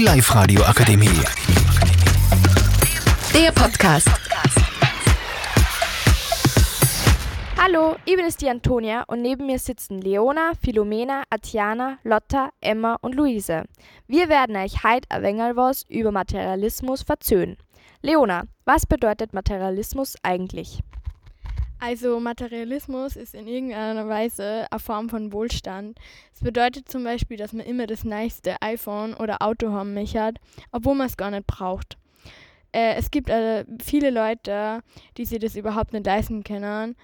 Die Live-Radio Akademie. Der Podcast. Hallo, ich bin es die Antonia und neben mir sitzen Leona, Philomena, Atiana, Lotta, Emma und Luise. Wir werden euch heute ein wenig was über Materialismus verzöhnen. Leona, was bedeutet Materialismus eigentlich? Also Materialismus ist in irgendeiner Weise eine Form von Wohlstand. Es bedeutet zum Beispiel, dass man immer das nächste iPhone oder Auto haben möchte, obwohl man es gar nicht braucht. Äh, es gibt äh, viele Leute, die sich das überhaupt nicht leisten können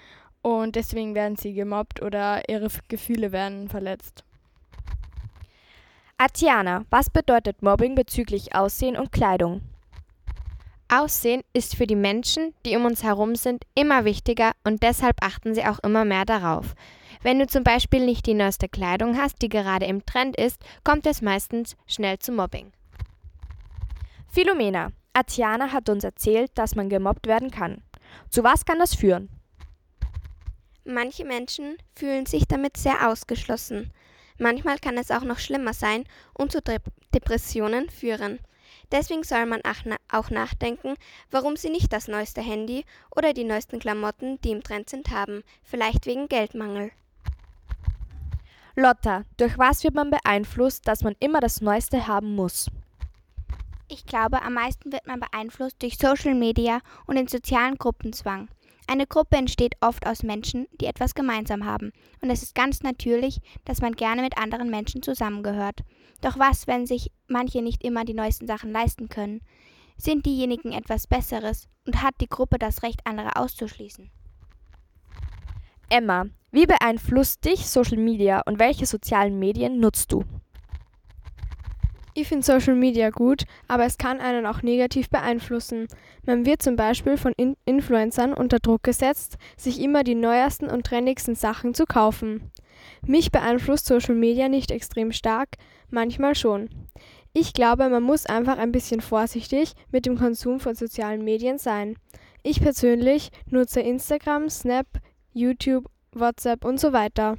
und deswegen werden sie gemobbt oder ihre Gefühle werden verletzt. Atiana, was bedeutet Mobbing bezüglich Aussehen und Kleidung? Aussehen ist für die Menschen, die um uns herum sind, immer wichtiger und deshalb achten sie auch immer mehr darauf. Wenn du zum Beispiel nicht die neueste Kleidung hast, die gerade im Trend ist, kommt es meistens schnell zu Mobbing. Philomena, Atiana hat uns erzählt, dass man gemobbt werden kann. Zu was kann das führen? Manche Menschen fühlen sich damit sehr ausgeschlossen. Manchmal kann es auch noch schlimmer sein und zu Depressionen führen. Deswegen soll man auch nachdenken, warum sie nicht das neueste Handy oder die neuesten Klamotten, die im Trend sind, haben. Vielleicht wegen Geldmangel. Lotta, durch was wird man beeinflusst, dass man immer das Neueste haben muss? Ich glaube, am meisten wird man beeinflusst durch Social Media und den sozialen Gruppenzwang. Eine Gruppe entsteht oft aus Menschen, die etwas gemeinsam haben, und es ist ganz natürlich, dass man gerne mit anderen Menschen zusammengehört. Doch was, wenn sich manche nicht immer die neuesten Sachen leisten können? Sind diejenigen etwas Besseres und hat die Gruppe das Recht, andere auszuschließen? Emma, wie beeinflusst dich Social Media und welche sozialen Medien nutzt du? Ich finde Social Media gut, aber es kann einen auch negativ beeinflussen. Man wird zum Beispiel von In Influencern unter Druck gesetzt, sich immer die neuesten und trendigsten Sachen zu kaufen. Mich beeinflusst Social Media nicht extrem stark, manchmal schon. Ich glaube, man muss einfach ein bisschen vorsichtig mit dem Konsum von sozialen Medien sein. Ich persönlich nutze Instagram, Snap, YouTube, WhatsApp und so weiter.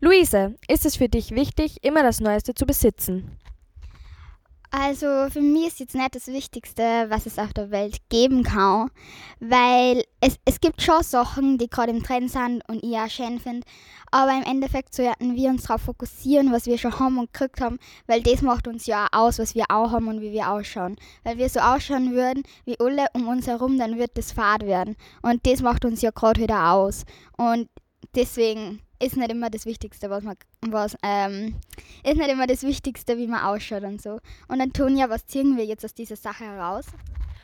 Luise, ist es für dich wichtig, immer das Neueste zu besitzen? Also für mich ist jetzt nicht das Wichtigste, was es auf der Welt geben kann, weil es, es gibt schon Sachen, die gerade im Trend sind und ich auch schön finde, aber im Endeffekt sollten wir uns darauf fokussieren, was wir schon haben und gekriegt haben, weil das macht uns ja auch aus, was wir auch haben und wie wir ausschauen. Weil wir so ausschauen würden wie alle um uns herum, dann wird das fad werden und das macht uns ja gerade wieder aus und deswegen ist nicht immer das Wichtigste, was man, was, ähm, ist nicht immer das Wichtigste, wie man ausschaut und so. Und Antonia, was ziehen wir jetzt aus dieser Sache heraus?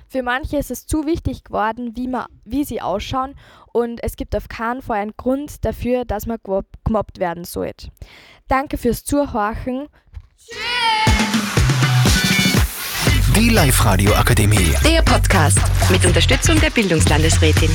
Für manche ist es zu wichtig geworden, wie, man, wie sie ausschauen und es gibt auf keinen Fall einen Grund dafür, dass man gemobbt werden sollte. Danke fürs Zuhorchen. Die Live-Radio Akademie. Der Podcast mit Unterstützung der Bildungslandesrätin.